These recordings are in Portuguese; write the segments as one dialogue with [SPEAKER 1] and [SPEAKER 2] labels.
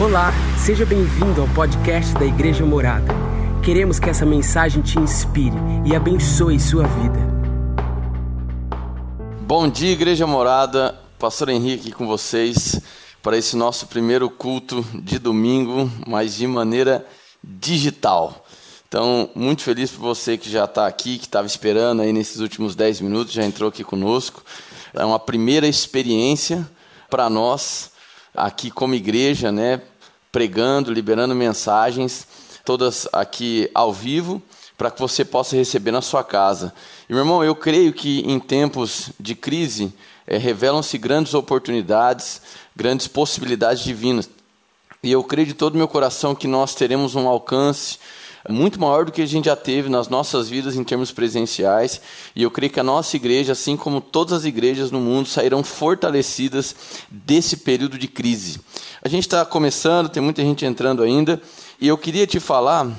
[SPEAKER 1] Olá, seja bem-vindo ao podcast da Igreja Morada. Queremos que essa mensagem te inspire e abençoe sua vida.
[SPEAKER 2] Bom dia, Igreja Morada. Pastor Henrique com vocês para esse nosso primeiro culto de domingo, mas de maneira digital. Então, muito feliz por você que já está aqui, que estava esperando aí nesses últimos 10 minutos, já entrou aqui conosco. É uma primeira experiência para nós aqui como igreja, né, pregando, liberando mensagens, todas aqui ao vivo, para que você possa receber na sua casa. E, meu irmão, eu creio que em tempos de crise é, revelam-se grandes oportunidades, grandes possibilidades divinas. E eu creio de todo meu coração que nós teremos um alcance muito maior do que a gente já teve nas nossas vidas em termos presenciais. E eu creio que a nossa igreja, assim como todas as igrejas no mundo, sairão fortalecidas desse período de crise. A gente está começando, tem muita gente entrando ainda, e eu queria te falar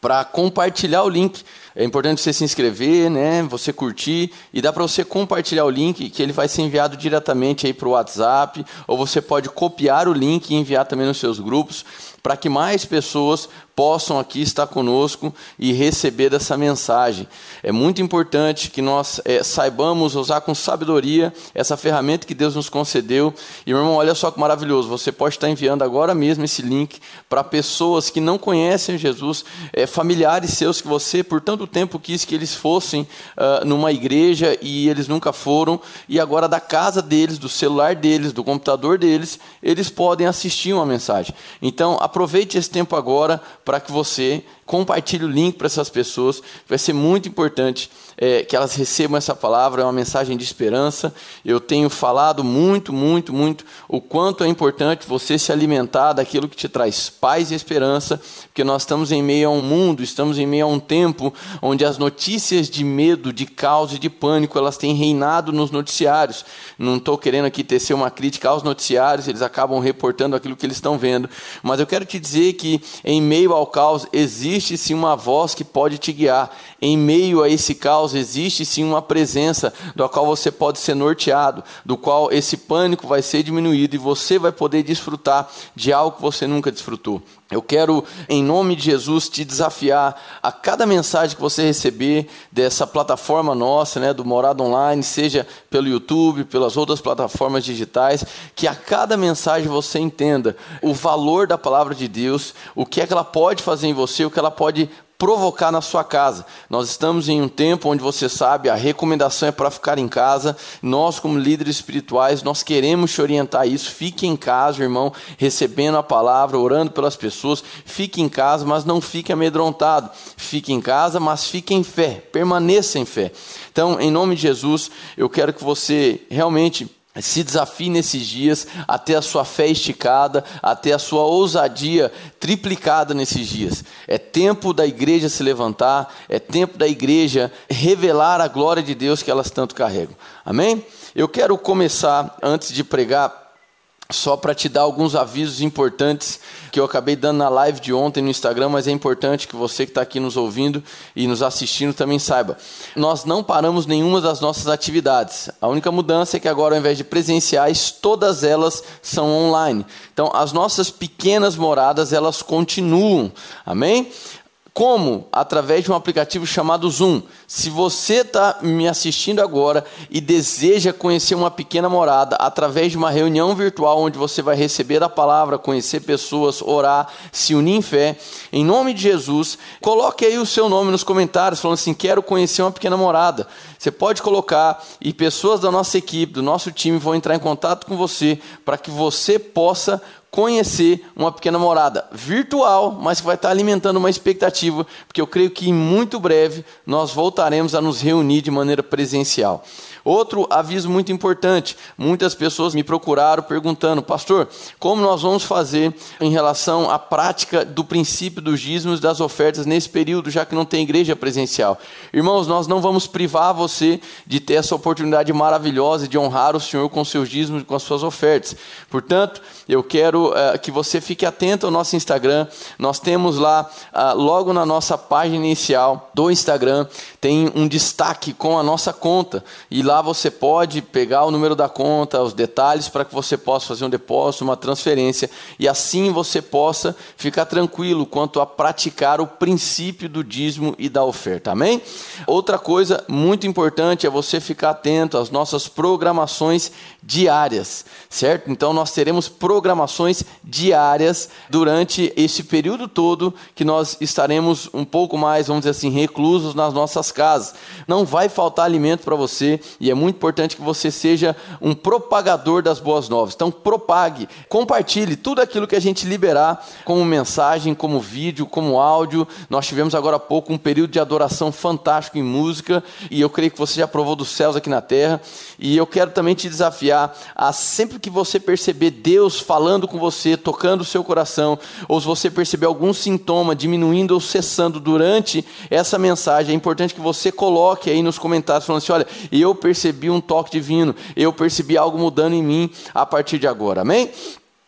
[SPEAKER 2] para compartilhar o link. É importante você se inscrever, né? Você curtir e dá para você compartilhar o link que ele vai ser enviado diretamente aí para o WhatsApp, ou você pode copiar o link e enviar também nos seus grupos para que mais pessoas possam aqui estar conosco e receber dessa mensagem. É muito importante que nós é, saibamos usar com sabedoria essa ferramenta que Deus nos concedeu. E, meu irmão, olha só que maravilhoso, você pode estar enviando agora mesmo esse link para pessoas que não conhecem Jesus, é, familiares seus que você por tanto tempo quis que eles fossem uh, numa igreja e eles nunca foram, e agora da casa deles, do celular deles, do computador deles, eles podem assistir uma mensagem. Então, aproveite esse tempo agora para que você compartilhe o link para essas pessoas. Vai ser muito importante é, que elas recebam essa palavra, é uma mensagem de esperança. Eu tenho falado muito, muito, muito o quanto é importante você se alimentar daquilo que te traz paz e esperança, porque nós estamos em meio a um mundo, estamos em meio a um tempo onde as notícias de medo, de caos e de pânico, elas têm reinado nos noticiários. Não estou querendo aqui tecer uma crítica aos noticiários, eles acabam reportando aquilo que eles estão vendo, mas eu quero te dizer que em meio ao caos existe sim uma voz que pode te guiar. Em meio a esse caos existe sim uma presença do qual você pode ser norteado, do qual esse pânico vai ser diminuído e você vai poder desfrutar de algo que você nunca desfrutou. Eu quero, em nome de Jesus, te desafiar a cada mensagem que você receber dessa plataforma nossa, né, do Morada Online, seja pelo YouTube, pelas outras plataformas digitais, que a cada mensagem você entenda o valor da palavra de Deus, o que é que ela pode fazer em você, o que ela pode provocar na sua casa. Nós estamos em um tempo onde você sabe, a recomendação é para ficar em casa. Nós, como líderes espirituais, nós queremos te orientar isso. Fique em casa, irmão, recebendo a palavra, orando pelas pessoas. Fique em casa, mas não fique amedrontado. Fique em casa, mas fique em fé. Permaneça em fé. Então, em nome de Jesus, eu quero que você realmente se desafie nesses dias a ter a sua fé esticada, a ter a sua ousadia triplicada nesses dias. É tempo da igreja se levantar, é tempo da igreja revelar a glória de Deus que elas tanto carregam. Amém? Eu quero começar, antes de pregar, só para te dar alguns avisos importantes que eu acabei dando na live de ontem no Instagram, mas é importante que você que está aqui nos ouvindo e nos assistindo também saiba. Nós não paramos nenhuma das nossas atividades. A única mudança é que agora, ao invés de presenciais, todas elas são online. Então, as nossas pequenas moradas, elas continuam. Amém? Como? Através de um aplicativo chamado Zoom. Se você está me assistindo agora e deseja conhecer uma pequena morada através de uma reunião virtual onde você vai receber a palavra, conhecer pessoas, orar, se unir em fé, em nome de Jesus, coloque aí o seu nome nos comentários, falando assim: quero conhecer uma pequena morada. Você pode colocar e pessoas da nossa equipe, do nosso time, vão entrar em contato com você para que você possa conhecer uma pequena morada virtual, mas que vai estar alimentando uma expectativa, porque eu creio que em muito breve nós voltaremos a nos reunir de maneira presencial. Outro aviso muito importante: muitas pessoas me procuraram perguntando, pastor, como nós vamos fazer em relação à prática do princípio dos dízimos das ofertas nesse período, já que não tem igreja presencial? Irmãos, nós não vamos privar você de ter essa oportunidade maravilhosa de honrar o Senhor com seus dízimos e com as suas ofertas. Portanto, eu quero uh, que você fique atento ao nosso Instagram. Nós temos lá, uh, logo na nossa página inicial do Instagram, tem um destaque com a nossa conta. E lá lá você pode pegar o número da conta, os detalhes para que você possa fazer um depósito, uma transferência e assim você possa ficar tranquilo quanto a praticar o princípio do dízimo e da oferta. Amém? Outra coisa muito importante é você ficar atento às nossas programações diárias, certo? Então nós teremos programações diárias durante esse período todo que nós estaremos um pouco mais, vamos dizer assim, reclusos nas nossas casas. Não vai faltar alimento para você e é muito importante que você seja um propagador das boas novas. Então propague, compartilhe tudo aquilo que a gente liberar como mensagem, como vídeo, como áudio. Nós tivemos agora há pouco um período de adoração fantástico em música e eu creio que você já provou dos céus aqui na terra. E eu quero também te desafiar a sempre que você perceber Deus falando com você, tocando o seu coração, ou se você perceber algum sintoma diminuindo ou cessando durante essa mensagem, é importante que você coloque aí nos comentários falando assim: olha, eu percebi um toque divino, eu percebi algo mudando em mim a partir de agora. Amém?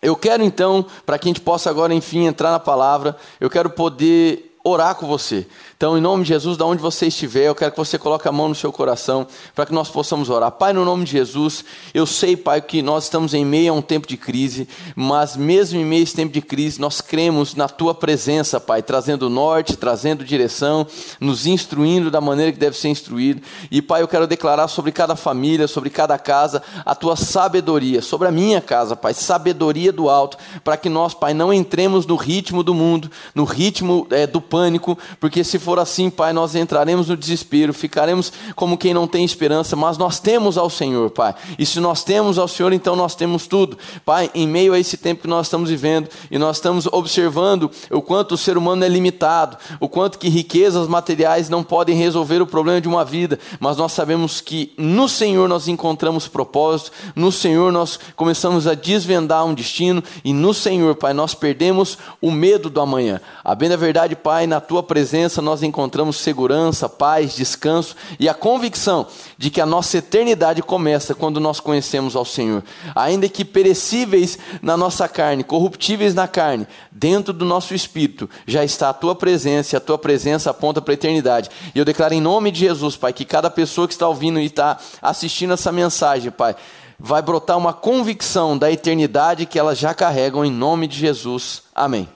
[SPEAKER 2] Eu quero então, para que a gente possa agora, enfim, entrar na palavra, eu quero poder orar com você. Então, em nome de Jesus, da onde você estiver, eu quero que você coloque a mão no seu coração para que nós possamos orar. Pai, no nome de Jesus, eu sei, Pai, que nós estamos em meio a um tempo de crise, mas mesmo em meio a esse tempo de crise, nós cremos na Tua presença, Pai, trazendo norte, trazendo direção, nos instruindo da maneira que deve ser instruído. E, Pai, eu quero declarar sobre cada família, sobre cada casa, a Tua sabedoria, sobre a minha casa, Pai, sabedoria do alto, para que nós, Pai, não entremos no ritmo do mundo, no ritmo é, do pânico, porque se for assim, Pai, nós entraremos no desespero, ficaremos como quem não tem esperança, mas nós temos ao Senhor, Pai. E se nós temos ao Senhor, então nós temos tudo. Pai, em meio a esse tempo que nós estamos vivendo e nós estamos observando o quanto o ser humano é limitado, o quanto que riquezas materiais não podem resolver o problema de uma vida, mas nós sabemos que no Senhor nós encontramos propósito, no Senhor nós começamos a desvendar um destino e no Senhor, Pai, nós perdemos o medo do amanhã. A bem da verdade, Pai, na tua presença nós encontramos segurança, paz, descanso e a convicção de que a nossa eternidade começa quando nós conhecemos ao Senhor. Ainda que perecíveis na nossa carne, corruptíveis na carne, dentro do nosso espírito já está a tua presença e a tua presença aponta para a eternidade. E eu declaro em nome de Jesus, Pai, que cada pessoa que está ouvindo e está assistindo essa mensagem, Pai, vai brotar uma convicção da eternidade que elas já carregam em nome de Jesus. Amém.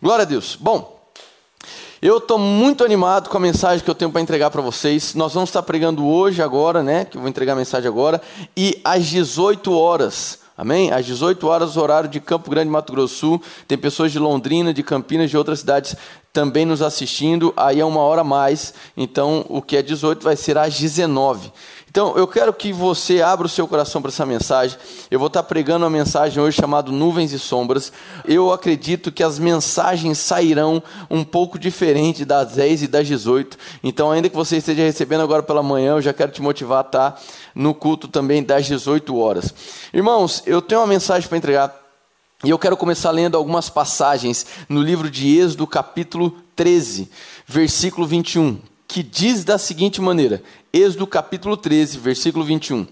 [SPEAKER 2] Glória a Deus. Bom, eu estou muito animado com a mensagem que eu tenho para entregar para vocês. Nós vamos estar pregando hoje, agora, né? Que eu vou entregar a mensagem agora. E às 18 horas. Amém? Às 18 horas, horário de Campo Grande, Mato Grosso Sul. Tem pessoas de Londrina, de Campinas, de outras cidades também nos assistindo. Aí é uma hora a mais. Então, o que é 18 vai ser às 19. Então, eu quero que você abra o seu coração para essa mensagem. Eu vou estar pregando uma mensagem hoje chamada Nuvens e Sombras. Eu acredito que as mensagens sairão um pouco diferente das 10 e das 18. Então, ainda que você esteja recebendo agora pela manhã, eu já quero te motivar a estar no culto também das 18 horas. Irmãos, eu tenho uma mensagem para entregar. E eu quero começar lendo algumas passagens no livro de Êxodo, capítulo 13, versículo 21 que diz da seguinte maneira: Êxodo capítulo 13, versículo 21.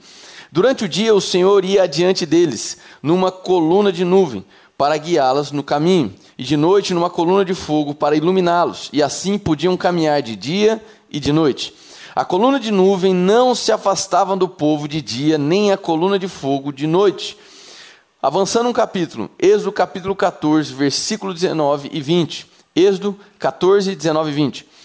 [SPEAKER 2] Durante o dia o Senhor ia adiante deles, numa coluna de nuvem, para guiá-las no caminho, e de noite numa coluna de fogo para iluminá-los, e assim podiam caminhar de dia e de noite. A coluna de nuvem não se afastava do povo de dia, nem a coluna de fogo de noite. Avançando um capítulo, Êxodo capítulo 14, versículo 19 e 20. Êxodo 14, 19 e 20.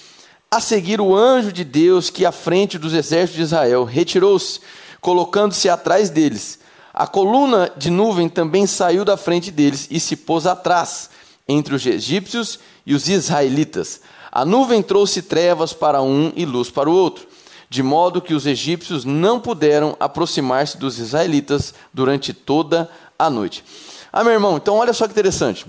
[SPEAKER 2] A seguir, o anjo de Deus, que à frente dos exércitos de Israel, retirou-se, colocando-se atrás deles. A coluna de nuvem também saiu da frente deles e se pôs atrás, entre os egípcios e os israelitas. A nuvem trouxe trevas para um e luz para o outro, de modo que os egípcios não puderam aproximar-se dos israelitas durante toda a noite. Ah, meu irmão, então olha só que interessante.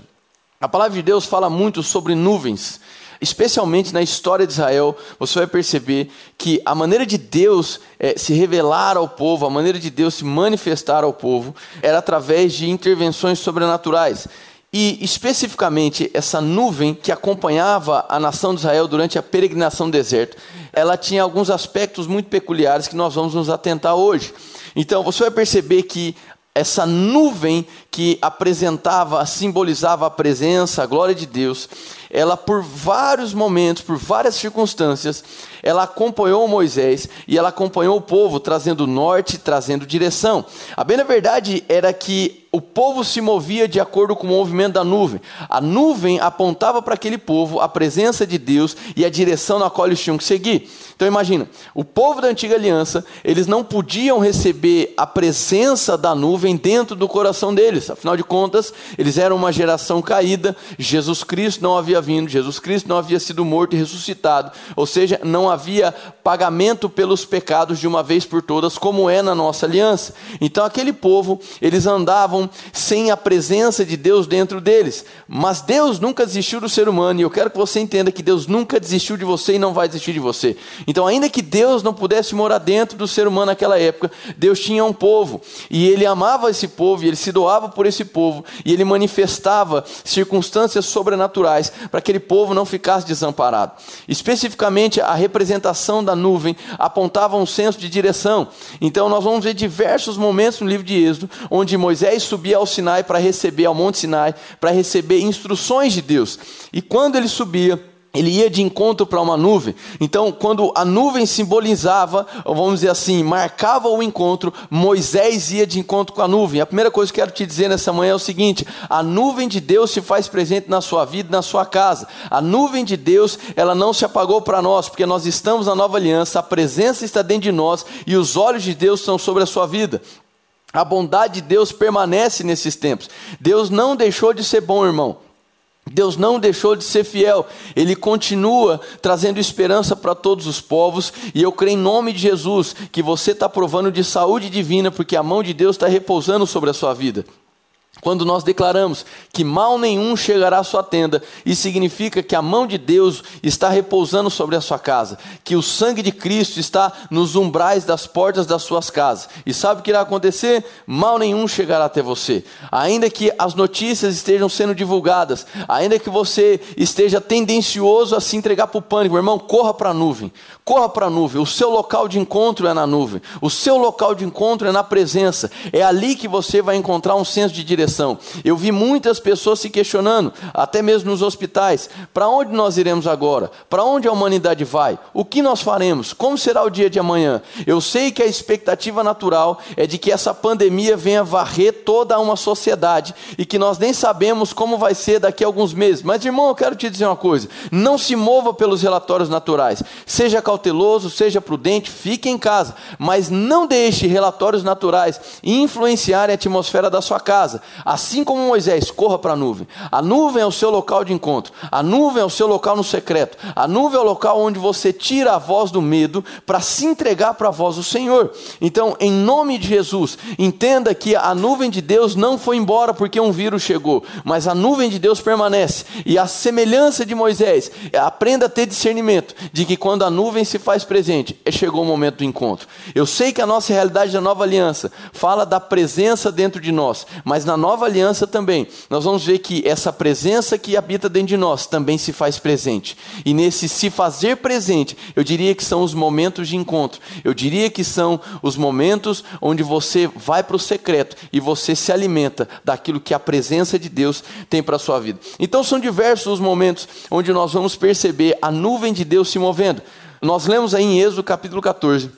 [SPEAKER 2] A palavra de Deus fala muito sobre nuvens especialmente na história de Israel, você vai perceber que a maneira de Deus é, se revelar ao povo, a maneira de Deus se manifestar ao povo, era através de intervenções sobrenaturais. E especificamente essa nuvem que acompanhava a nação de Israel durante a peregrinação no deserto, ela tinha alguns aspectos muito peculiares que nós vamos nos atentar hoje. Então você vai perceber que essa nuvem que apresentava, simbolizava a presença, a glória de Deus, ela por vários momentos, por várias circunstâncias, ela acompanhou Moisés e ela acompanhou o povo, trazendo norte, trazendo direção. A bem na verdade era que o povo se movia de acordo com o movimento da nuvem. A nuvem apontava para aquele povo a presença de Deus e a direção na qual eles tinham que seguir. Então imagina, o povo da antiga aliança, eles não podiam receber a presença da nuvem dentro do coração deles. Afinal de contas, eles eram uma geração caída, Jesus Cristo não havia vindo, Jesus Cristo não havia sido morto e ressuscitado. Ou seja, não havia pagamento pelos pecados de uma vez por todas, como é na nossa aliança. Então aquele povo, eles andavam sem a presença de Deus dentro deles. Mas Deus nunca desistiu do ser humano, e eu quero que você entenda que Deus nunca desistiu de você e não vai desistir de você. Então, ainda que Deus não pudesse morar dentro do ser humano naquela época, Deus tinha um povo, e ele amava esse povo, e ele se doava por esse povo, e ele manifestava circunstâncias sobrenaturais para que aquele povo não ficasse desamparado. Especificamente, a representação da nuvem apontava um senso de direção. Então, nós vamos ver diversos momentos no livro de Êxodo onde Moisés subia ao Sinai para receber, ao Monte Sinai, para receber instruções de Deus. E quando ele subia, ele ia de encontro para uma nuvem. Então, quando a nuvem simbolizava, vamos dizer assim, marcava o encontro, Moisés ia de encontro com a nuvem. A primeira coisa que eu quero te dizer nessa manhã é o seguinte: a nuvem de Deus se faz presente na sua vida, na sua casa. A nuvem de Deus, ela não se apagou para nós, porque nós estamos na nova aliança, a presença está dentro de nós e os olhos de Deus estão sobre a sua vida. A bondade de Deus permanece nesses tempos. Deus não deixou de ser bom, irmão. Deus não deixou de ser fiel, Ele continua trazendo esperança para todos os povos, e eu creio em nome de Jesus que você está provando de saúde divina, porque a mão de Deus está repousando sobre a sua vida. Quando nós declaramos que mal nenhum chegará à sua tenda, isso significa que a mão de Deus está repousando sobre a sua casa, que o sangue de Cristo está nos umbrais das portas das suas casas. E sabe o que irá acontecer? Mal nenhum chegará até você. Ainda que as notícias estejam sendo divulgadas, ainda que você esteja tendencioso a se entregar para o pânico, irmão, corra para a nuvem. Corra para a nuvem. O seu local de encontro é na nuvem. O seu local de encontro é na presença. É ali que você vai encontrar um senso de direção Eu vi muitas pessoas se questionando, até mesmo nos hospitais: para onde nós iremos agora? Para onde a humanidade vai? O que nós faremos? Como será o dia de amanhã? Eu sei que a expectativa natural é de que essa pandemia venha varrer toda uma sociedade e que nós nem sabemos como vai ser daqui a alguns meses. Mas, irmão, eu quero te dizer uma coisa: não se mova pelos relatórios naturais. Seja cauteloso, seja prudente, fique em casa, mas não deixe relatórios naturais influenciarem a atmosfera da sua casa. Assim como Moisés, corra para a nuvem. A nuvem é o seu local de encontro. A nuvem é o seu local no secreto. A nuvem é o local onde você tira a voz do medo para se entregar para a voz do Senhor. Então, em nome de Jesus, entenda que a nuvem de Deus não foi embora porque um vírus chegou, mas a nuvem de Deus permanece. E a semelhança de Moisés, aprenda a ter discernimento de que quando a nuvem se faz presente, é chegou o momento do encontro. Eu sei que a nossa realidade da nova aliança fala da presença dentro de nós, mas na nova aliança também, nós vamos ver que essa presença que habita dentro de nós também se faz presente. E nesse se fazer presente, eu diria que são os momentos de encontro. Eu diria que são os momentos onde você vai para o secreto e você se alimenta daquilo que a presença de Deus tem para a sua vida. Então são diversos os momentos onde nós vamos perceber a nuvem de Deus se movendo. Nós lemos aí em Êxodo capítulo 14,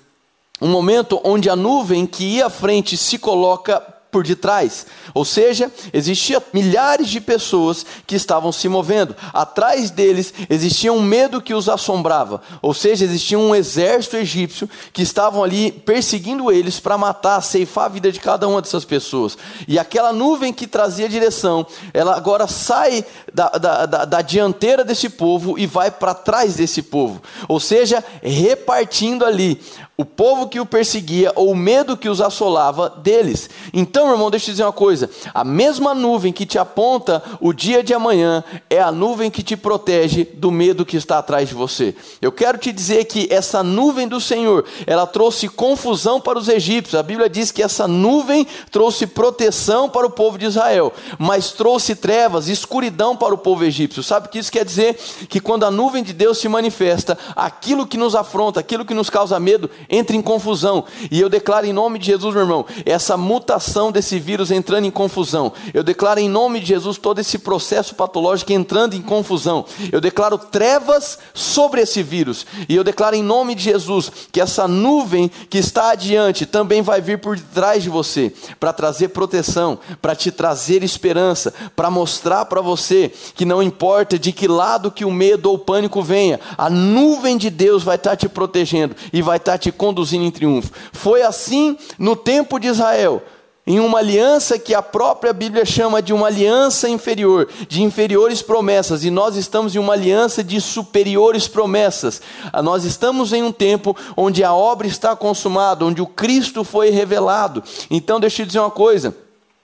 [SPEAKER 2] um momento onde a nuvem que ia à frente se coloca por detrás. Ou seja, existia milhares de pessoas que estavam se movendo. Atrás deles existia um medo que os assombrava. Ou seja, existia um exército egípcio que estavam ali perseguindo eles para matar, ceifar a vida de cada uma dessas pessoas. E aquela nuvem que trazia direção, ela agora sai da, da, da, da dianteira desse povo e vai para trás desse povo. Ou seja, repartindo ali o povo que o perseguia ou o medo que os assolava deles. Então, irmão, deixa eu dizer uma coisa: a mesma nuvem que te aponta o dia de amanhã é a nuvem que te protege do medo que está atrás de você. Eu quero te dizer que essa nuvem do Senhor, ela trouxe confusão para os egípcios. A Bíblia diz que essa nuvem trouxe proteção para o povo de Israel, mas trouxe trevas, escuridão para o povo egípcio. Sabe o que isso quer dizer? Que quando a nuvem de Deus se manifesta, aquilo que nos afronta, aquilo que nos causa medo, entra em confusão. E eu declaro em nome de Jesus, meu irmão, essa mutação desse vírus entrando em confusão. Eu declaro em nome de Jesus todo esse processo patológico entrando em confusão. Eu declaro trevas sobre esse vírus. E eu declaro em nome de Jesus que essa nuvem que está adiante também vai vir por trás de você para trazer proteção, para te trazer esperança, para mostrar para você que não importa de que lado que o medo ou o pânico venha, a nuvem de Deus vai estar te protegendo e vai estar te conduzindo em triunfo. Foi assim no tempo de Israel em uma aliança que a própria Bíblia chama de uma aliança inferior, de inferiores promessas, e nós estamos em uma aliança de superiores promessas. Ah, nós estamos em um tempo onde a obra está consumada, onde o Cristo foi revelado. Então, deixa eu dizer uma coisa.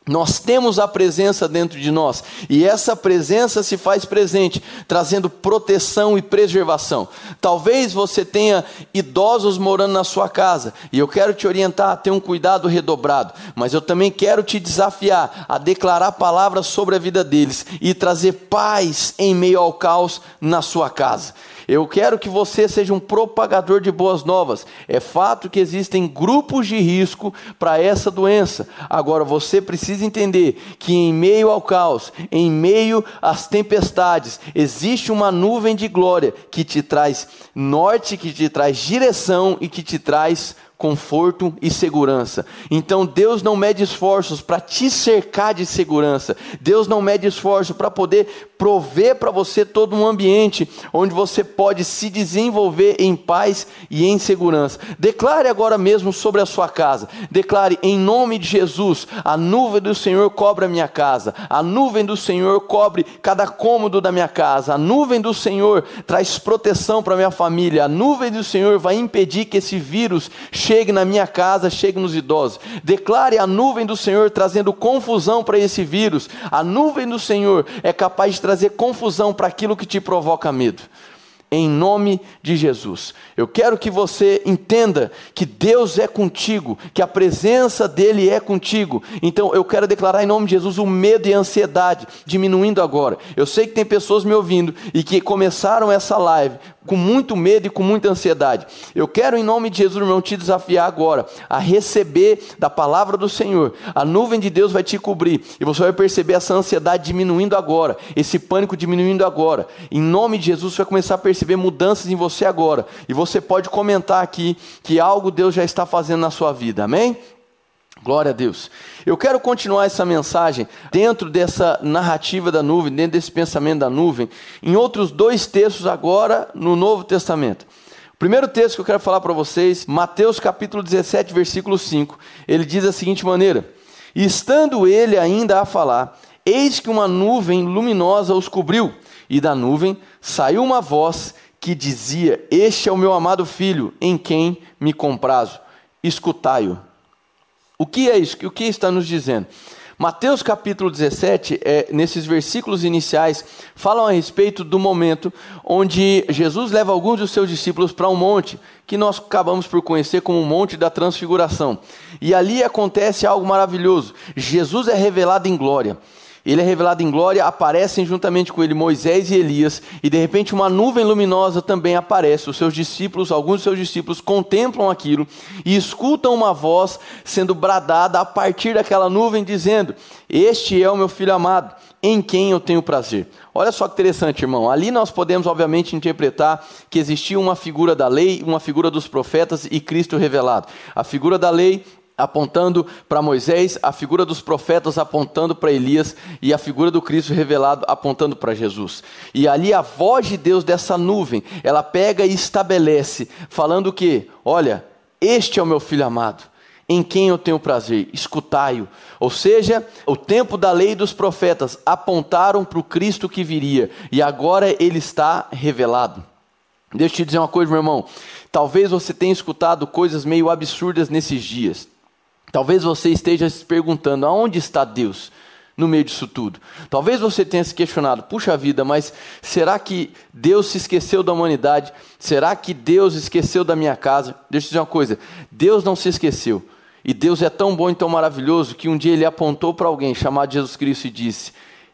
[SPEAKER 2] Nós temos a presença dentro de nós, e essa presença se faz presente, trazendo proteção e preservação. Talvez você tenha idosos morando na sua casa, e eu quero te orientar a ter um cuidado redobrado, mas eu também quero te desafiar a declarar palavras sobre a vida deles e trazer paz em meio ao caos na sua casa. Eu quero que você seja um propagador de boas novas. É fato que existem grupos de risco para essa doença. Agora você precisa entender que em meio ao caos, em meio às tempestades, existe uma nuvem de glória que te traz norte, que te traz direção e que te traz conforto e segurança. Então Deus não mede esforços para te cercar de segurança. Deus não mede esforço para poder prover para você todo um ambiente onde você pode se desenvolver em paz e em segurança. Declare agora mesmo sobre a sua casa. Declare em nome de Jesus: a nuvem do Senhor cobre a minha casa. A nuvem do Senhor cobre cada cômodo da minha casa. A nuvem do Senhor traz proteção para minha família. A nuvem do Senhor vai impedir que esse vírus chegue na minha casa, chegue nos idosos. Declare a nuvem do Senhor trazendo confusão para esse vírus. A nuvem do Senhor é capaz de trazer confusão para aquilo que te provoca medo em nome de Jesus. Eu quero que você entenda que Deus é contigo, que a presença dele é contigo. Então eu quero declarar em nome de Jesus o medo e a ansiedade diminuindo agora. Eu sei que tem pessoas me ouvindo e que começaram essa live com muito medo e com muita ansiedade. Eu quero, em nome de Jesus, irmão, te desafiar agora a receber da palavra do Senhor. A nuvem de Deus vai te cobrir e você vai perceber essa ansiedade diminuindo agora, esse pânico diminuindo agora. Em nome de Jesus, você vai começar a perceber mudanças em você agora. E você pode comentar aqui que algo Deus já está fazendo na sua vida. Amém? Glória a Deus. Eu quero continuar essa mensagem dentro dessa narrativa da nuvem, dentro desse pensamento da nuvem, em outros dois textos agora no Novo Testamento. O primeiro texto que eu quero falar para vocês, Mateus capítulo 17, versículo 5. Ele diz da seguinte maneira: estando ele ainda a falar, eis que uma nuvem luminosa os cobriu, e da nuvem saiu uma voz que dizia: Este é o meu amado filho, em quem me comprazo. Escutai-o. O que é isso? O que está nos dizendo? Mateus capítulo 17, é, nesses versículos iniciais, falam a respeito do momento onde Jesus leva alguns dos seus discípulos para um monte, que nós acabamos por conhecer como o Monte da Transfiguração. E ali acontece algo maravilhoso. Jesus é revelado em glória. Ele é revelado em glória, aparecem juntamente com ele Moisés e Elias, e de repente uma nuvem luminosa também aparece. Os seus discípulos, alguns dos seus discípulos, contemplam aquilo e escutam uma voz sendo bradada a partir daquela nuvem, dizendo: Este é o meu filho amado, em quem eu tenho prazer. Olha só que interessante, irmão. Ali nós podemos, obviamente, interpretar que existia uma figura da lei, uma figura dos profetas e Cristo revelado. A figura da lei apontando para Moisés, a figura dos profetas apontando para Elias e a figura do Cristo revelado apontando para Jesus. E ali a voz de Deus dessa nuvem, ela pega e estabelece, falando que, olha, este é o meu filho amado, em quem eu tenho prazer, escutai-o. Ou seja, o tempo da lei dos profetas apontaram para o Cristo que viria, e agora ele está revelado. Deixa eu te dizer uma coisa, meu irmão. Talvez você tenha escutado coisas meio absurdas nesses dias. Talvez você esteja se perguntando: aonde está Deus no meio disso tudo? Talvez você tenha se questionado: puxa vida, mas será que Deus se esqueceu da humanidade? Será que Deus esqueceu da minha casa? Deixa eu dizer uma coisa: Deus não se esqueceu. E Deus é tão bom e tão maravilhoso que um dia ele apontou para alguém chamado Jesus Cristo e disse: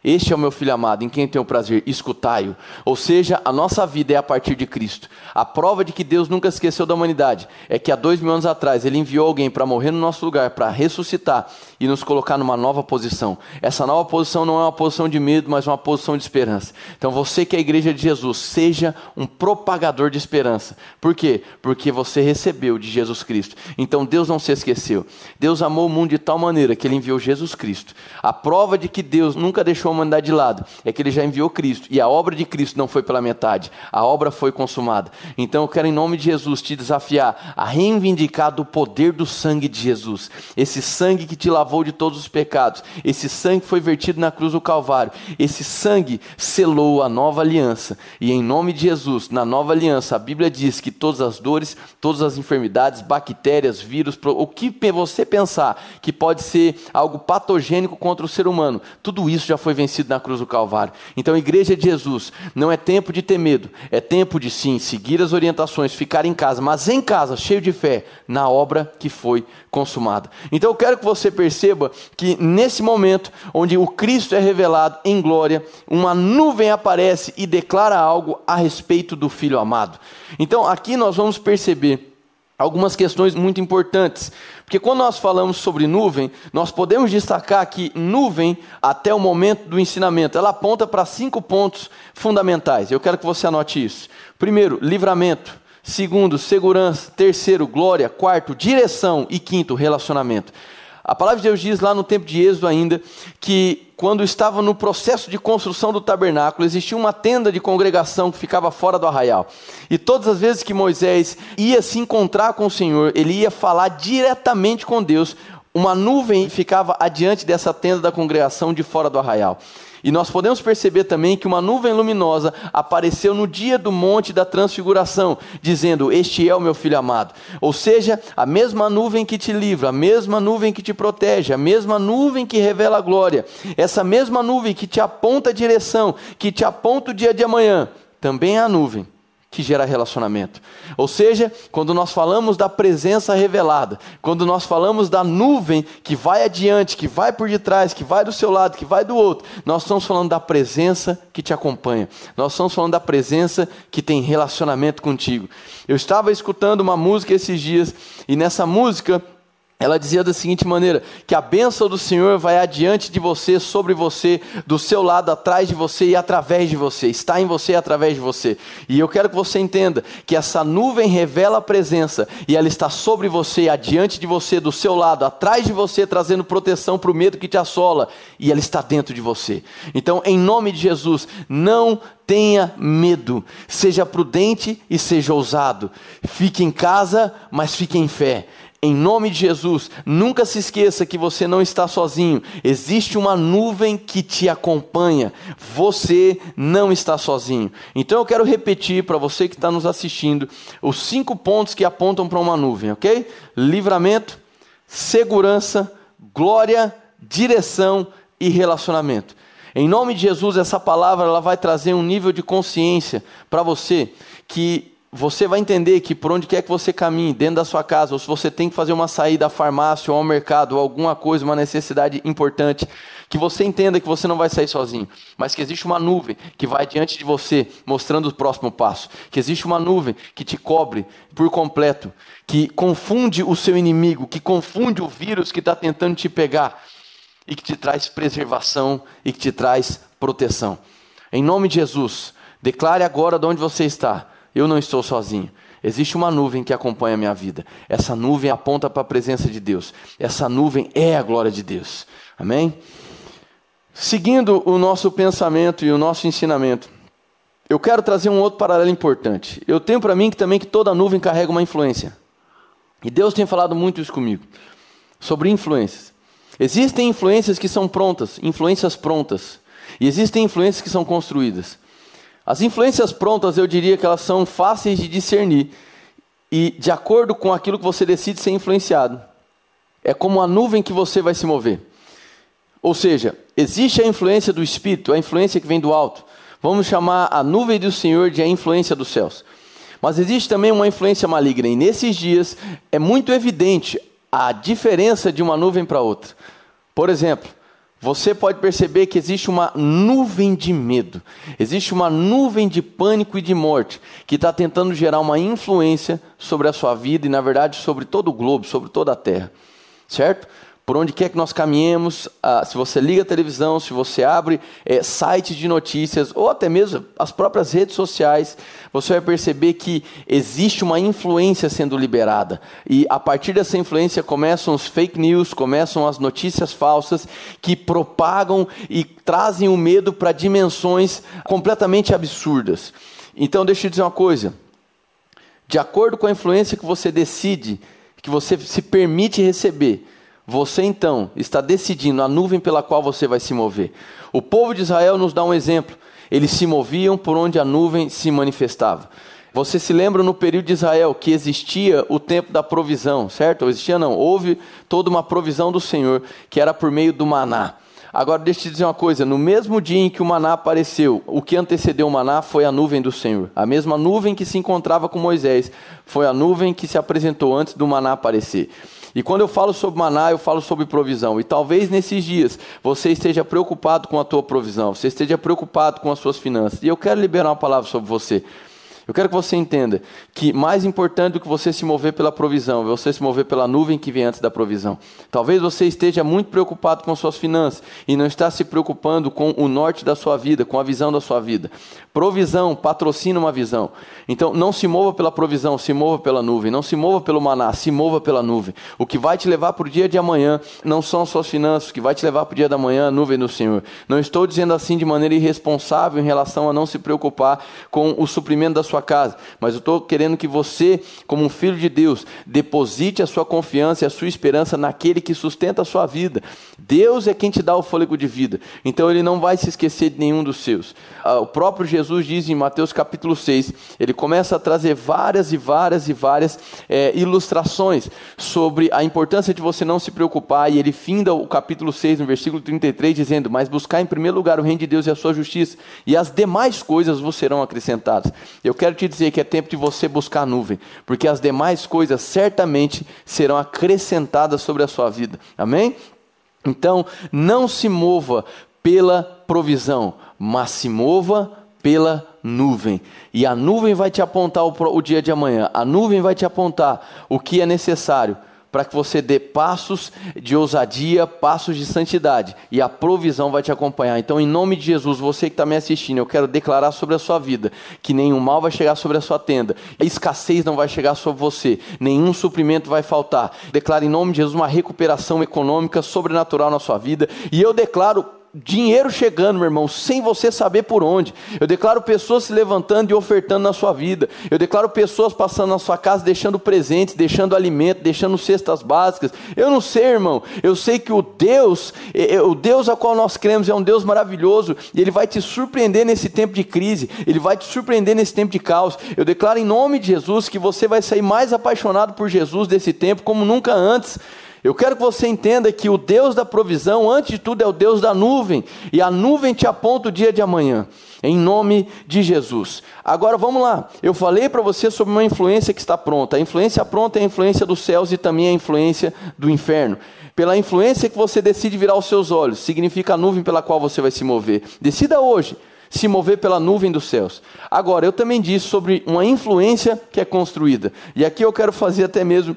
[SPEAKER 2] Este é o meu filho amado, em quem tenho prazer, escutai-o. Ou seja, a nossa vida é a partir de Cristo. A prova de que Deus nunca esqueceu da humanidade é que há dois mil anos atrás Ele enviou alguém para morrer no nosso lugar, para ressuscitar e nos colocar numa nova posição. Essa nova posição não é uma posição de medo, mas uma posição de esperança. Então você que é a igreja de Jesus, seja um propagador de esperança. Por quê? Porque você recebeu de Jesus Cristo. Então Deus não se esqueceu. Deus amou o mundo de tal maneira que Ele enviou Jesus Cristo. A prova de que Deus nunca deixou humanidade de lado é que Ele já enviou Cristo. E a obra de Cristo não foi pela metade. A obra foi consumada. Então eu quero, em nome de Jesus, te desafiar a reivindicar do poder do sangue de Jesus. Esse sangue que te lavou de todos os pecados. Esse sangue que foi vertido na cruz do Calvário. Esse sangue selou a nova aliança. E em nome de Jesus, na nova aliança, a Bíblia diz que todas as dores, todas as enfermidades, bactérias, vírus, o que você pensar que pode ser algo patogênico contra o ser humano, tudo isso já foi vencido na cruz do Calvário. Então, igreja de Jesus, não é tempo de ter medo, é tempo de sim seguir as orientações, ficar em casa, mas em casa, cheio de fé, na obra que foi consumada. Então, eu quero que você perceba que nesse momento, onde o Cristo é revelado em glória, uma nuvem aparece e declara algo a respeito do Filho amado. Então, aqui nós vamos perceber algumas questões muito importantes. Porque quando nós falamos sobre nuvem, nós podemos destacar que nuvem, até o momento do ensinamento, ela aponta para cinco pontos fundamentais. Eu quero que você anote isso. Primeiro, livramento. Segundo, segurança. Terceiro, glória. Quarto, direção. E quinto, relacionamento. A palavra de Deus diz lá no tempo de Êxodo ainda que quando estava no processo de construção do tabernáculo, existia uma tenda de congregação que ficava fora do arraial. E todas as vezes que Moisés ia se encontrar com o Senhor, ele ia falar diretamente com Deus, uma nuvem ficava adiante dessa tenda da congregação de fora do arraial. E nós podemos perceber também que uma nuvem luminosa apareceu no dia do monte da transfiguração, dizendo: Este é o meu filho amado. Ou seja, a mesma nuvem que te livra, a mesma nuvem que te protege, a mesma nuvem que revela a glória, essa mesma nuvem que te aponta a direção, que te aponta o dia de amanhã, também é a nuvem que gera relacionamento. Ou seja, quando nós falamos da presença revelada, quando nós falamos da nuvem que vai adiante, que vai por detrás, que vai do seu lado, que vai do outro, nós estamos falando da presença que te acompanha. Nós estamos falando da presença que tem relacionamento contigo. Eu estava escutando uma música esses dias e nessa música ela dizia da seguinte maneira: que a bênção do Senhor vai adiante de você, sobre você, do seu lado, atrás de você e através de você, está em você e através de você. E eu quero que você entenda que essa nuvem revela a presença e ela está sobre você, adiante de você, do seu lado, atrás de você, trazendo proteção para o medo que te assola, e ela está dentro de você. Então, em nome de Jesus, não tenha medo, seja prudente e seja ousado. Fique em casa, mas fique em fé. Em nome de Jesus, nunca se esqueça que você não está sozinho. Existe uma nuvem que te acompanha. Você não está sozinho. Então eu quero repetir para você que está nos assistindo os cinco pontos que apontam para uma nuvem, ok? Livramento, segurança, glória, direção e relacionamento. Em nome de Jesus, essa palavra ela vai trazer um nível de consciência para você que você vai entender que por onde quer que você caminhe, dentro da sua casa, ou se você tem que fazer uma saída à farmácia ou ao mercado, ou alguma coisa, uma necessidade importante, que você entenda que você não vai sair sozinho, mas que existe uma nuvem que vai diante de você, mostrando o próximo passo, que existe uma nuvem que te cobre por completo, que confunde o seu inimigo, que confunde o vírus que está tentando te pegar, e que te traz preservação e que te traz proteção. Em nome de Jesus, declare agora de onde você está eu não estou sozinho. Existe uma nuvem que acompanha a minha vida. Essa nuvem aponta para a presença de Deus. Essa nuvem é a glória de Deus. Amém? Seguindo o nosso pensamento e o nosso ensinamento, eu quero trazer um outro paralelo importante. Eu tenho para mim que também que toda nuvem carrega uma influência. E Deus tem falado muito isso comigo sobre influências. Existem influências que são prontas, influências prontas, e existem influências que são construídas. As influências prontas, eu diria que elas são fáceis de discernir e de acordo com aquilo que você decide ser influenciado. É como a nuvem que você vai se mover. Ou seja, existe a influência do Espírito, a influência que vem do alto. Vamos chamar a nuvem do Senhor de a influência dos céus. Mas existe também uma influência maligna, e nesses dias é muito evidente a diferença de uma nuvem para outra. Por exemplo, você pode perceber que existe uma nuvem de medo, existe uma nuvem de pânico e de morte que está tentando gerar uma influência sobre a sua vida e, na verdade, sobre todo o globo, sobre toda a terra, certo? Por onde quer que nós caminhemos, ah, se você liga a televisão, se você abre é, sites de notícias ou até mesmo as próprias redes sociais, você vai perceber que existe uma influência sendo liberada. E a partir dessa influência começam os fake news, começam as notícias falsas que propagam e trazem o medo para dimensões completamente absurdas. Então, deixa eu dizer uma coisa. De acordo com a influência que você decide, que você se permite receber, você então está decidindo a nuvem pela qual você vai se mover. O povo de Israel nos dá um exemplo. Eles se moviam por onde a nuvem se manifestava. Você se lembra no período de Israel que existia o tempo da provisão, certo? Ou existia não, houve toda uma provisão do Senhor, que era por meio do maná. Agora deixa eu te dizer uma coisa, no mesmo dia em que o maná apareceu, o que antecedeu o maná foi a nuvem do Senhor. A mesma nuvem que se encontrava com Moisés, foi a nuvem que se apresentou antes do maná aparecer. E quando eu falo sobre maná, eu falo sobre provisão. E talvez nesses dias você esteja preocupado com a tua provisão, você esteja preocupado com as suas finanças. E eu quero liberar uma palavra sobre você. Eu quero que você entenda que mais importante do que você se mover pela provisão, você se mover pela nuvem que vem antes da provisão. Talvez você esteja muito preocupado com suas finanças e não está se preocupando com o norte da sua vida, com a visão da sua vida. Provisão patrocina uma visão. Então não se mova pela provisão, se mova pela nuvem. Não se mova pelo maná, se mova pela nuvem. O que vai te levar para o dia de amanhã não são as suas finanças, o que vai te levar para o dia da manhã é a nuvem do Senhor. Não estou dizendo assim de maneira irresponsável em relação a não se preocupar com o suprimento da sua sua casa, mas eu estou querendo que você, como um filho de Deus, deposite a sua confiança e a sua esperança naquele que sustenta a sua vida. Deus é quem te dá o fôlego de vida, então ele não vai se esquecer de nenhum dos seus. Ah, o próprio Jesus diz em Mateus capítulo 6, ele começa a trazer várias e várias e várias é, ilustrações sobre a importância de você não se preocupar, e ele finda o capítulo 6, no versículo 33, dizendo: Mas buscar em primeiro lugar o reino de Deus e a sua justiça, e as demais coisas vos serão acrescentadas. Eu quero quero te dizer que é tempo de você buscar a nuvem, porque as demais coisas certamente serão acrescentadas sobre a sua vida. Amém? Então, não se mova pela provisão, mas se mova pela nuvem. E a nuvem vai te apontar o, o dia de amanhã, a nuvem vai te apontar o que é necessário para que você dê passos de ousadia, passos de santidade, e a provisão vai te acompanhar. Então, em nome de Jesus, você que está me assistindo, eu quero declarar sobre a sua vida que nenhum mal vai chegar sobre a sua tenda, a escassez não vai chegar sobre você, nenhum suprimento vai faltar. Declaro em nome de Jesus uma recuperação econômica sobrenatural na sua vida, e eu declaro dinheiro chegando, meu irmão, sem você saber por onde. Eu declaro pessoas se levantando e ofertando na sua vida. Eu declaro pessoas passando na sua casa, deixando presentes, deixando alimento, deixando cestas básicas. Eu não sei, irmão. Eu sei que o Deus, o Deus a qual nós cremos é um Deus maravilhoso e ele vai te surpreender nesse tempo de crise. Ele vai te surpreender nesse tempo de caos. Eu declaro em nome de Jesus que você vai sair mais apaixonado por Jesus desse tempo como nunca antes. Eu quero que você entenda que o Deus da provisão, antes de tudo, é o Deus da nuvem, e a nuvem te aponta o dia de amanhã, em nome de Jesus. Agora vamos lá, eu falei para você sobre uma influência que está pronta. A influência pronta é a influência dos céus e também a influência do inferno. Pela influência que você decide virar os seus olhos, significa a nuvem pela qual você vai se mover. Decida hoje se mover pela nuvem dos céus. Agora, eu também disse sobre uma influência que é construída. E aqui eu quero fazer até mesmo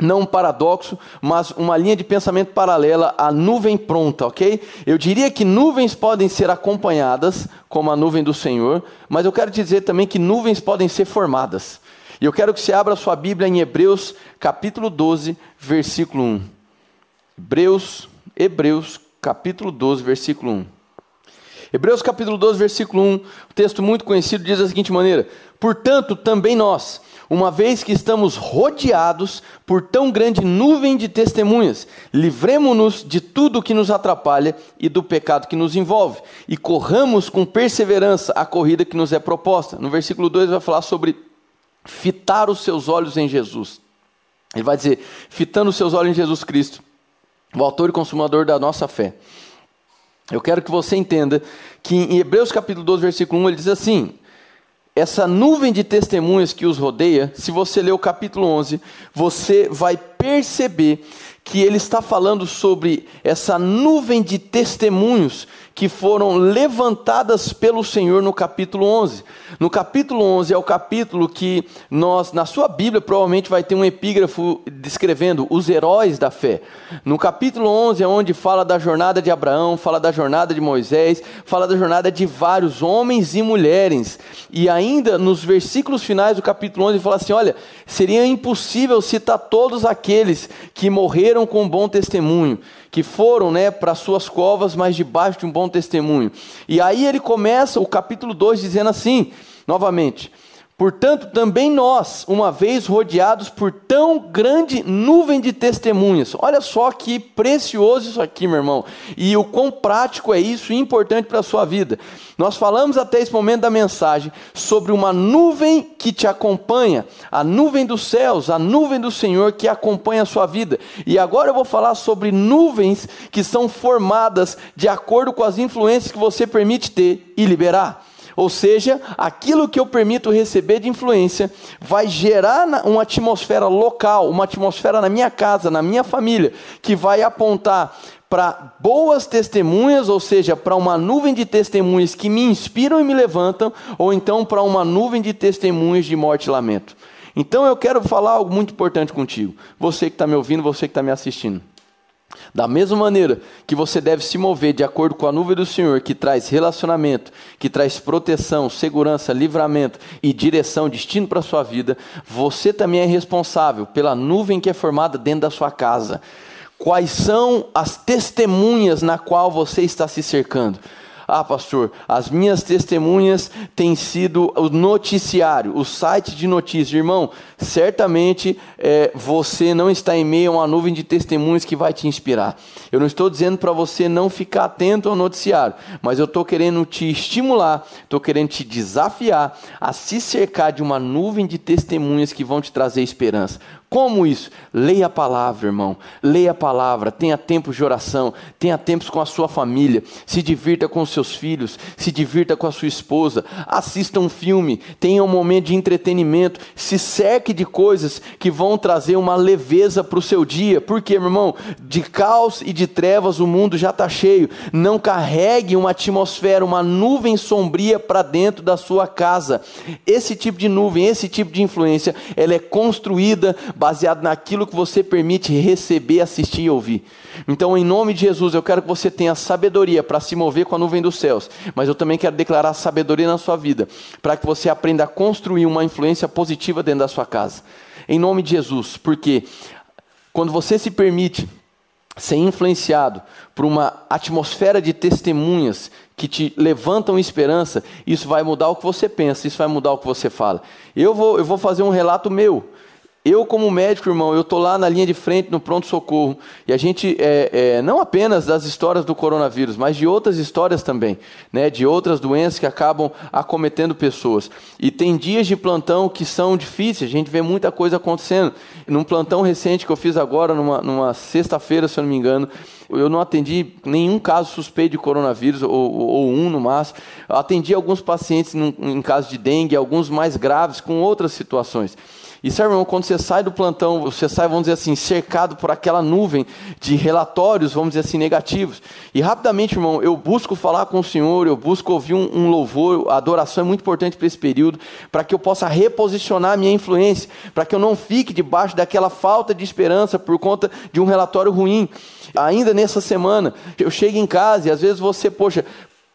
[SPEAKER 2] não um paradoxo, mas uma linha de pensamento paralela à nuvem pronta, ok? Eu diria que nuvens podem ser acompanhadas, como a nuvem do Senhor, mas eu quero dizer também que nuvens podem ser formadas. E eu quero que você abra sua Bíblia em Hebreus, capítulo 12, versículo 1. Hebreus, Hebreus, capítulo 12, versículo 1. Hebreus capítulo 12, versículo 1, um texto muito conhecido, diz da seguinte maneira: Portanto, também nós, uma vez que estamos rodeados por tão grande nuvem de testemunhas, livremo-nos de tudo que nos atrapalha e do pecado que nos envolve, e corramos com perseverança a corrida que nos é proposta. No versículo 2 vai falar sobre fitar os seus olhos em Jesus. Ele vai dizer: fitando os seus olhos em Jesus Cristo, o autor e consumador da nossa fé. Eu quero que você entenda que em Hebreus capítulo 12, versículo 1, ele diz assim: essa nuvem de testemunhas que os rodeia, se você ler o capítulo 11, você vai perceber que ele está falando sobre essa nuvem de testemunhos que foram levantadas pelo Senhor no capítulo 11. No capítulo 11 é o capítulo que nós, na sua Bíblia, provavelmente vai ter um epígrafo descrevendo os heróis da fé. No capítulo 11 é onde fala da jornada de Abraão, fala da jornada de Moisés, fala da jornada de vários homens e mulheres. E ainda nos versículos finais do capítulo 11 fala assim: olha, seria impossível citar todos aqueles que morreram com bom testemunho que foram né, para suas covas, mas debaixo de um bom testemunho. E aí ele começa o capítulo 2 dizendo assim, novamente: Portanto, também nós, uma vez rodeados por tão grande nuvem de testemunhas. Olha só que precioso isso aqui, meu irmão. E o quão prático é isso e importante para a sua vida. Nós falamos até esse momento da mensagem sobre uma nuvem que te acompanha, a nuvem dos céus, a nuvem do Senhor que acompanha a sua vida. E agora eu vou falar sobre nuvens que são formadas de acordo com as influências que você permite ter e liberar. Ou seja, aquilo que eu permito receber de influência vai gerar uma atmosfera local, uma atmosfera na minha casa, na minha família, que vai apontar para boas testemunhas, ou seja, para uma nuvem de testemunhas que me inspiram e me levantam, ou então para uma nuvem de testemunhas de morte e lamento. Então eu quero falar algo muito importante contigo, você que está me ouvindo, você que está me assistindo. Da mesma maneira que você deve se mover de acordo com a nuvem do Senhor, que traz relacionamento, que traz proteção, segurança, livramento e direção, destino para a sua vida, você também é responsável pela nuvem que é formada dentro da sua casa. Quais são as testemunhas na qual você está se cercando? Ah, pastor, as minhas testemunhas têm sido o noticiário, o site de notícias. Irmão, certamente é, você não está em meio a uma nuvem de testemunhos que vai te inspirar. Eu não estou dizendo para você não ficar atento ao noticiário, mas eu estou querendo te estimular, estou querendo te desafiar a se cercar de uma nuvem de testemunhas que vão te trazer esperança. Como isso? Leia a palavra, irmão. Leia a palavra, tenha tempos de oração, tenha tempos com a sua família, se divirta com os seus filhos, se divirta com a sua esposa, assista um filme, tenha um momento de entretenimento, se cerque de coisas que vão trazer uma leveza para o seu dia. Porque, meu irmão, de caos e de trevas o mundo já está cheio. Não carregue uma atmosfera, uma nuvem sombria para dentro da sua casa. Esse tipo de nuvem, esse tipo de influência, ela é construída baseado naquilo que você permite receber, assistir e ouvir. Então, em nome de Jesus, eu quero que você tenha sabedoria para se mover com a nuvem dos céus, mas eu também quero declarar sabedoria na sua vida, para que você aprenda a construir uma influência positiva dentro da sua casa. Em nome de Jesus, porque quando você se permite ser influenciado por uma atmosfera de testemunhas que te levantam esperança, isso vai mudar o que você pensa, isso vai mudar o que você fala. Eu vou, eu vou fazer um relato meu. Eu, como médico, irmão, eu estou lá na linha de frente, no pronto-socorro, e a gente, é, é, não apenas das histórias do coronavírus, mas de outras histórias também, né, de outras doenças que acabam acometendo pessoas. E tem dias de plantão que são difíceis, a gente vê muita coisa acontecendo. Num plantão recente que eu fiz agora, numa, numa sexta-feira, se eu não me engano, eu não atendi nenhum caso suspeito de coronavírus, ou, ou um no máximo. Eu atendi alguns pacientes em, em caso de dengue, alguns mais graves, com outras situações. E sabe, irmão, quando você sai do plantão, você sai, vamos dizer assim, cercado por aquela nuvem de relatórios, vamos dizer assim, negativos. E rapidamente, irmão, eu busco falar com o Senhor, eu busco ouvir um, um louvor, a adoração é muito importante para esse período, para que eu possa reposicionar a minha influência, para que eu não fique debaixo daquela falta de esperança por conta de um relatório ruim. Ainda nessa semana, eu chego em casa e às vezes você, poxa,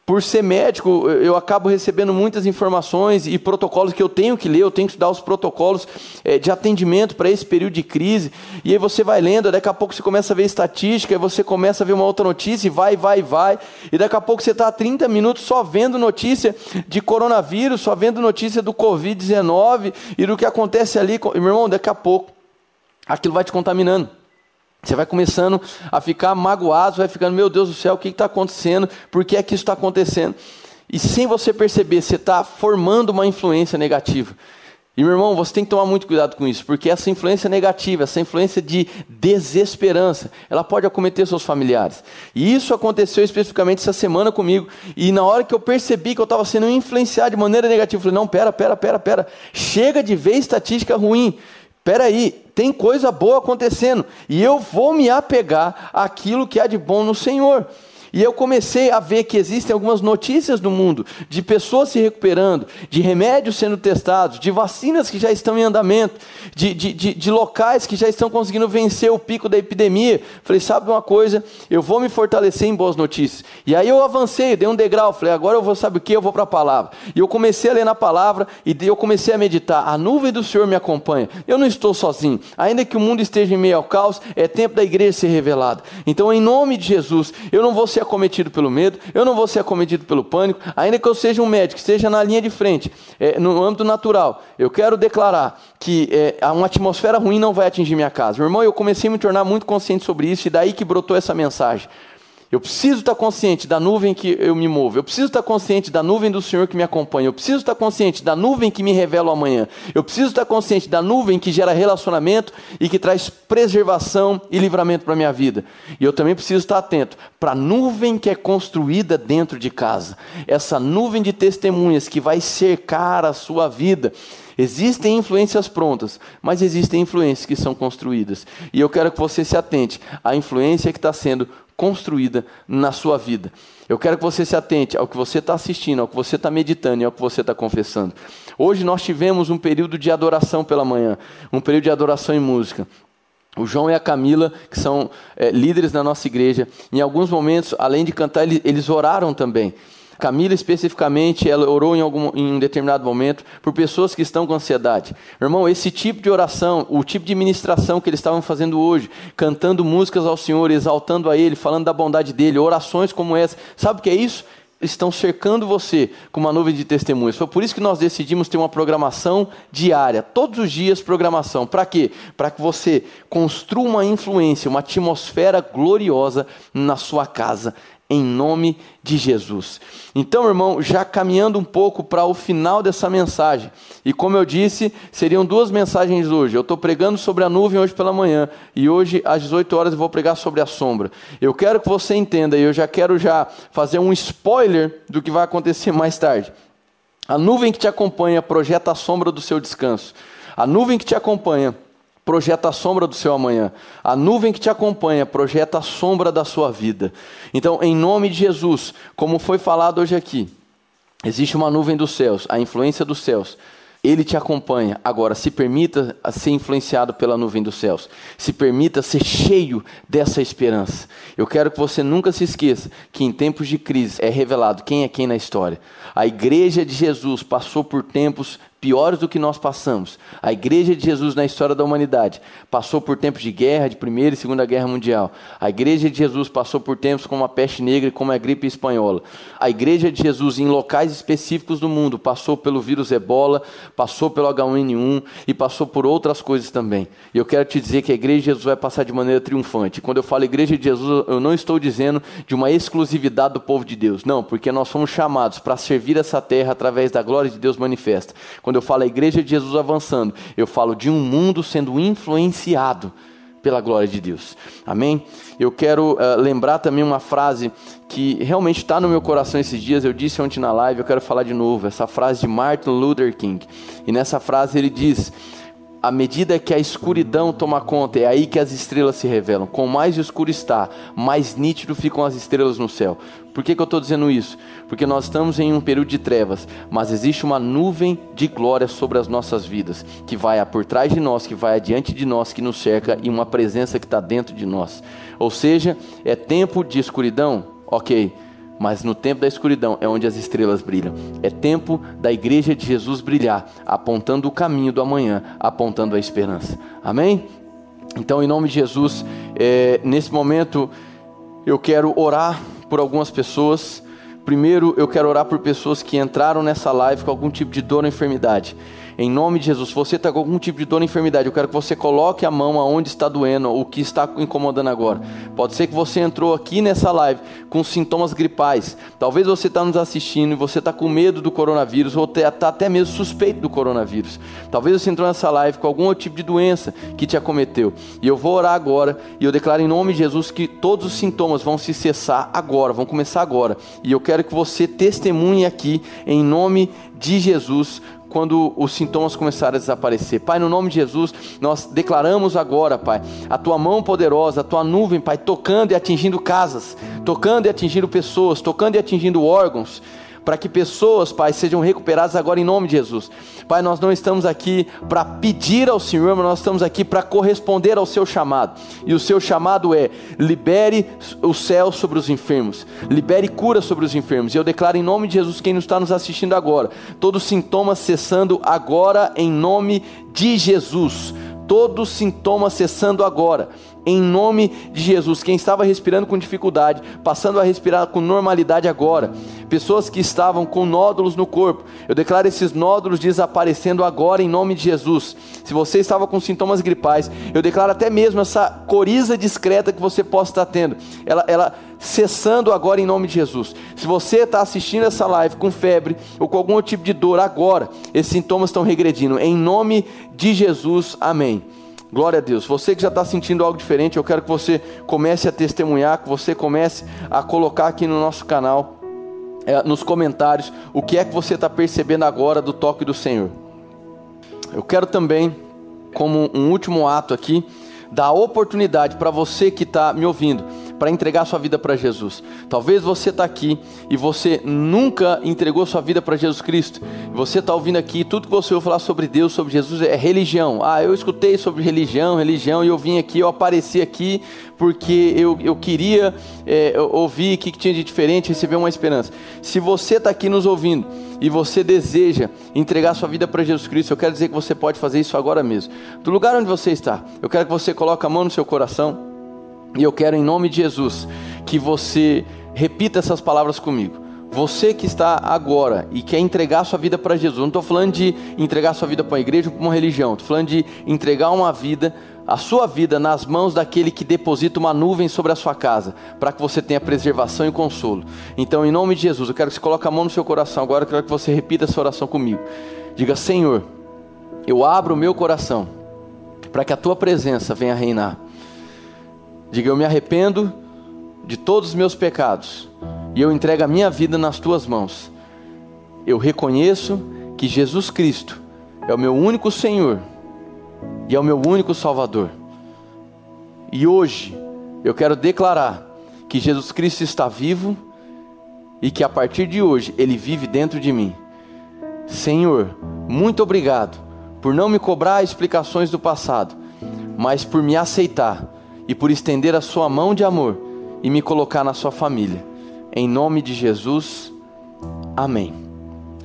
[SPEAKER 2] por ser médico, eu acabo recebendo muitas informações e protocolos que eu tenho que ler, eu tenho que estudar os protocolos é, de atendimento para esse período de crise. E aí você vai lendo, daqui a pouco você começa a ver estatística, aí você começa a ver uma outra notícia, e vai, vai, vai. E daqui a pouco você está 30 minutos só vendo notícia de coronavírus, só vendo notícia do Covid-19 e do que acontece ali. Meu irmão, daqui a pouco aquilo vai te contaminando. Você vai começando a ficar magoado, vai ficando, meu Deus do céu, o que está acontecendo? Por que é que isso está acontecendo? E sem você perceber, você está formando uma influência negativa. E meu irmão, você tem que tomar muito cuidado com isso, porque essa influência negativa, essa influência de desesperança, ela pode acometer seus familiares. E isso aconteceu especificamente essa semana comigo. E na hora que eu percebi que eu estava sendo influenciado de maneira negativa, eu falei: não, pera, pera, pera, pera, chega de ver estatística ruim Peraí, tem coisa boa acontecendo e eu vou me apegar àquilo que há de bom no Senhor. E eu comecei a ver que existem algumas notícias no mundo de pessoas se recuperando, de remédios sendo testados, de vacinas que já estão em andamento, de, de, de, de locais que já estão conseguindo vencer o pico da epidemia. Falei, sabe uma coisa? Eu vou me fortalecer em boas notícias. E aí eu avancei, dei um degrau, falei, agora eu vou, sabe o que? Eu vou para a palavra. E eu comecei a ler na palavra e eu comecei a meditar. A nuvem do Senhor me acompanha. Eu não estou sozinho. Ainda que o mundo esteja em meio ao caos, é tempo da igreja ser revelada. Então, em nome de Jesus, eu não vou ser acometido pelo medo, eu não vou ser acometido pelo pânico, ainda que eu seja um médico, esteja na linha de frente, é, no âmbito natural. Eu quero declarar que é, uma atmosfera ruim não vai atingir minha casa. Meu irmão, eu comecei a me tornar muito consciente sobre isso, e daí que brotou essa mensagem. Eu preciso estar consciente da nuvem que eu me movo. Eu preciso estar consciente da nuvem do Senhor que me acompanha. Eu preciso estar consciente da nuvem que me revela o amanhã. Eu preciso estar consciente da nuvem que gera relacionamento e que traz preservação e livramento para a minha vida. E eu também preciso estar atento para a nuvem que é construída dentro de casa. Essa nuvem de testemunhas que vai cercar a sua vida. Existem influências prontas, mas existem influências que são construídas. E eu quero que você se atente à influência que está sendo construída na sua vida. Eu quero que você se atente ao que você está assistindo, ao que você está meditando e ao que você está confessando. Hoje nós tivemos um período de adoração pela manhã, um período de adoração em música. O João e a Camila, que são é, líderes na nossa igreja, em alguns momentos, além de cantar, eles oraram também. Camila especificamente, ela orou em, algum, em um determinado momento por pessoas que estão com ansiedade. Irmão, esse tipo de oração, o tipo de ministração que eles estavam fazendo hoje, cantando músicas ao Senhor, exaltando a Ele, falando da bondade dEle, orações como essa, sabe o que é isso? Estão cercando você com uma nuvem de testemunhas. Foi por isso que nós decidimos ter uma programação diária, todos os dias programação. Para quê? Para que você construa uma influência, uma atmosfera gloriosa na sua casa em nome de Jesus. Então, irmão, já caminhando um pouco para o final dessa mensagem, e como eu disse, seriam duas mensagens hoje. Eu estou pregando sobre a nuvem hoje pela manhã, e hoje às 18 horas eu vou pregar sobre a sombra. Eu quero que você entenda, e eu já quero já fazer um spoiler do que vai acontecer mais tarde. A nuvem que te acompanha projeta a sombra do seu descanso. A nuvem que te acompanha projeta a sombra do seu amanhã. A nuvem que te acompanha projeta a sombra da sua vida. Então, em nome de Jesus, como foi falado hoje aqui, existe uma nuvem dos céus, a influência dos céus. Ele te acompanha. Agora, se permita ser influenciado pela nuvem dos céus. Se permita ser cheio dessa esperança. Eu quero que você nunca se esqueça que em tempos de crise é revelado quem é quem na história. A igreja de Jesus passou por tempos piores do que nós passamos. A igreja de Jesus na história da humanidade passou por tempos de guerra, de Primeira e Segunda Guerra Mundial. A igreja de Jesus passou por tempos como a peste negra e como a gripe espanhola. A igreja de Jesus em locais específicos do mundo passou pelo vírus Ebola, passou pelo H1N1 e passou por outras coisas também. E eu quero te dizer que a igreja de Jesus vai passar de maneira triunfante. Quando eu falo igreja de Jesus, eu não estou dizendo de uma exclusividade do povo de Deus. Não, porque nós somos chamados para servir essa terra através da glória de Deus manifesta. Quando quando eu falo a igreja de Jesus avançando, eu falo de um mundo sendo influenciado pela glória de Deus. Amém? Eu quero uh, lembrar também uma frase que realmente está no meu coração esses dias. Eu disse ontem na live, eu quero falar de novo. Essa frase de Martin Luther King. E nessa frase ele diz: à medida que a escuridão toma conta, é aí que as estrelas se revelam. Com mais escuro está, mais nítido ficam as estrelas no céu. Por que, que eu estou dizendo isso? Porque nós estamos em um período de trevas, mas existe uma nuvem de glória sobre as nossas vidas, que vai por trás de nós, que vai adiante de nós, que nos cerca, e uma presença que está dentro de nós. Ou seja, é tempo de escuridão? Ok mas no tempo da escuridão é onde as estrelas brilham. É tempo da igreja de Jesus brilhar, apontando o caminho do amanhã, apontando a esperança. Amém? Então, em nome de Jesus, é, nesse momento eu quero orar por algumas pessoas. Primeiro, eu quero orar por pessoas que entraram nessa live com algum tipo de dor ou enfermidade. Em nome de Jesus, se você está com algum tipo de dor ou enfermidade, eu quero que você coloque a mão aonde está doendo, o que está incomodando agora. Pode ser que você entrou aqui nessa live com sintomas gripais. Talvez você está nos assistindo e você está com medo do coronavírus ou está até mesmo suspeito do coronavírus. Talvez você entrou nessa live com algum tipo de doença que te acometeu. E eu vou orar agora e eu declaro em nome de Jesus que todos os sintomas vão se cessar agora, vão começar agora. E eu quero que você testemunhe aqui em nome de Jesus quando os sintomas começarem a desaparecer. Pai, no nome de Jesus, nós declaramos agora, Pai, a tua mão poderosa, a tua nuvem, Pai, tocando e atingindo casas, tocando e atingindo pessoas, tocando e atingindo órgãos para que pessoas, Pai, sejam recuperadas agora em nome de Jesus. Pai, nós não estamos aqui para pedir ao Senhor, mas nós estamos aqui para corresponder ao seu chamado. E o seu chamado é: libere o céu sobre os enfermos, libere cura sobre os enfermos. E eu declaro em nome de Jesus quem está nos assistindo agora, todos os sintomas cessando agora em nome de Jesus. Todos os sintomas cessando agora em nome de Jesus. Quem estava respirando com dificuldade, passando a respirar com normalidade agora. Pessoas que estavam com nódulos no corpo, eu declaro esses nódulos desaparecendo agora em nome de Jesus. Se você estava com sintomas gripais, eu declaro até mesmo essa coriza discreta que você possa estar tendo, ela, ela cessando agora em nome de Jesus. Se você está assistindo essa live com febre ou com algum tipo de dor agora, esses sintomas estão regredindo. Em nome de Jesus, amém. Glória a Deus. Você que já está sentindo algo diferente, eu quero que você comece a testemunhar, que você comece a colocar aqui no nosso canal, é, nos comentários, o que é que você está percebendo agora do toque do Senhor. Eu quero também, como um último ato aqui, dar oportunidade para você que está me ouvindo para entregar sua vida para Jesus. Talvez você está aqui e você nunca entregou sua vida para Jesus Cristo. Você está ouvindo aqui, tudo que você ouve falar sobre Deus, sobre Jesus é religião. Ah, eu escutei sobre religião, religião, e eu vim aqui, eu apareci aqui porque eu, eu queria é, ouvir o que, que tinha de diferente, receber uma esperança. Se você está aqui nos ouvindo e você deseja entregar sua vida para Jesus Cristo, eu quero dizer que você pode fazer isso agora mesmo. Do lugar onde você está, eu quero que você coloque a mão no seu coração. E eu quero, em nome de Jesus, que você repita essas palavras comigo. Você que está agora e quer entregar sua vida para Jesus, não estou falando de entregar sua vida para uma igreja ou para uma religião, estou falando de entregar uma vida, a sua vida, nas mãos daquele que deposita uma nuvem sobre a sua casa, para que você tenha preservação e consolo. Então, em nome de Jesus, eu quero que você coloque a mão no seu coração agora, eu quero que você repita essa oração comigo. Diga: Senhor, eu abro o meu coração para que a tua presença venha reinar. Diga: Eu me arrependo de todos os meus pecados e eu entrego a minha vida nas tuas mãos. Eu reconheço que Jesus Cristo é o meu único Senhor e é o meu único Salvador. E hoje eu quero declarar que Jesus Cristo está vivo e que a partir de hoje Ele vive dentro de mim. Senhor, muito obrigado por não me cobrar explicações do passado, mas por me aceitar e por estender a sua mão de amor e me colocar na sua família. Em nome de Jesus, amém.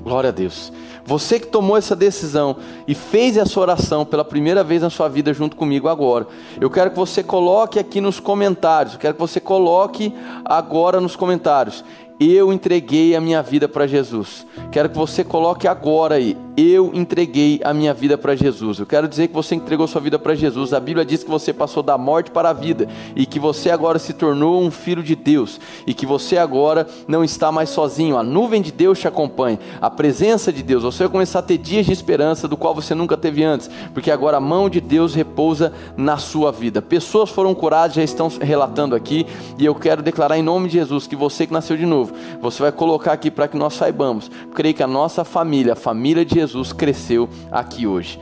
[SPEAKER 2] Glória a Deus. Você que tomou essa decisão e fez essa oração pela primeira vez na sua vida junto comigo agora, eu quero que você coloque aqui nos comentários, eu quero que você coloque agora nos comentários eu entreguei a minha vida para Jesus. Quero que você coloque agora aí, eu entreguei a minha vida para Jesus. Eu quero dizer que você entregou sua vida para Jesus. A Bíblia diz que você passou da morte para a vida e que você agora se tornou um filho de Deus e que você agora não está mais sozinho. A nuvem de Deus te acompanha, a presença de Deus. Você vai começar a ter dias de esperança do qual você nunca teve antes, porque agora a mão de Deus repousa na sua vida. Pessoas foram curadas, já estão relatando aqui, e eu quero declarar em nome de Jesus que você que nasceu de novo você vai colocar aqui para que nós saibamos. Creio que a nossa família, a família de Jesus, cresceu aqui hoje.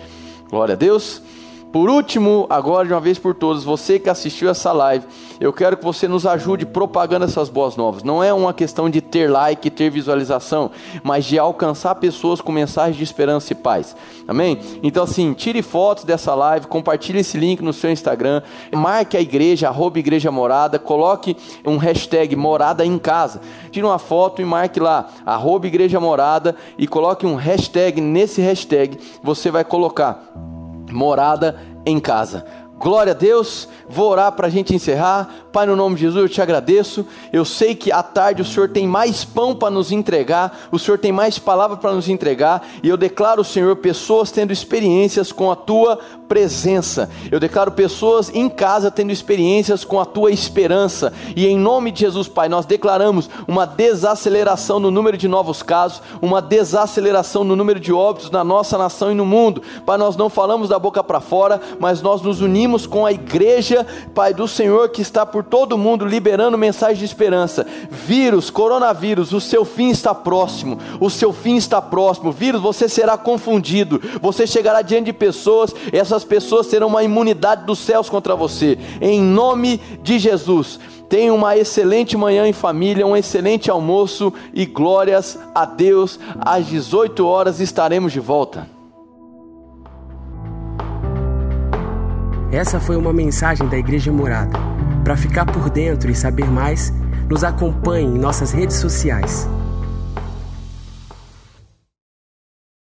[SPEAKER 2] Glória a Deus. Por último, agora de uma vez por todas, você que assistiu essa live, eu quero que você nos ajude propagando essas boas novas. Não é uma questão de ter like, ter visualização, mas de alcançar pessoas com mensagens de esperança e paz. Amém? Então assim, tire fotos dessa live, compartilhe esse link no seu Instagram, marque a igreja, arroba igreja morada, coloque um hashtag morada em casa. Tire uma foto e marque lá, arroba igreja morada e coloque um hashtag, nesse hashtag você vai colocar morada em casa. Glória a Deus, vou orar para a gente encerrar. Pai, no nome de Jesus, eu te agradeço. Eu sei que à tarde o Senhor tem mais pão para nos entregar, o Senhor tem mais palavra para nos entregar, e eu declaro, Senhor, pessoas tendo experiências com a tua presença. Eu declaro pessoas em casa tendo experiências com a tua esperança. E em nome de Jesus, Pai, nós declaramos uma desaceleração no número de novos casos, uma desaceleração no número de óbitos na nossa nação e no mundo. Pai, nós não falamos da boca para fora, mas nós nos unimos com a igreja, Pai do Senhor, que está por todo o mundo liberando mensagem de esperança. Vírus, coronavírus, o seu fim está próximo. O seu fim está próximo. Vírus, você será confundido. Você chegará diante de pessoas, e essas pessoas terão uma imunidade dos céus contra você. Em nome de Jesus. Tenha uma excelente manhã em família, um excelente almoço e glórias a Deus. Às 18 horas estaremos de volta.
[SPEAKER 1] Essa foi uma mensagem da Igreja Morada. Para ficar por dentro e saber mais, nos acompanhe em nossas redes sociais.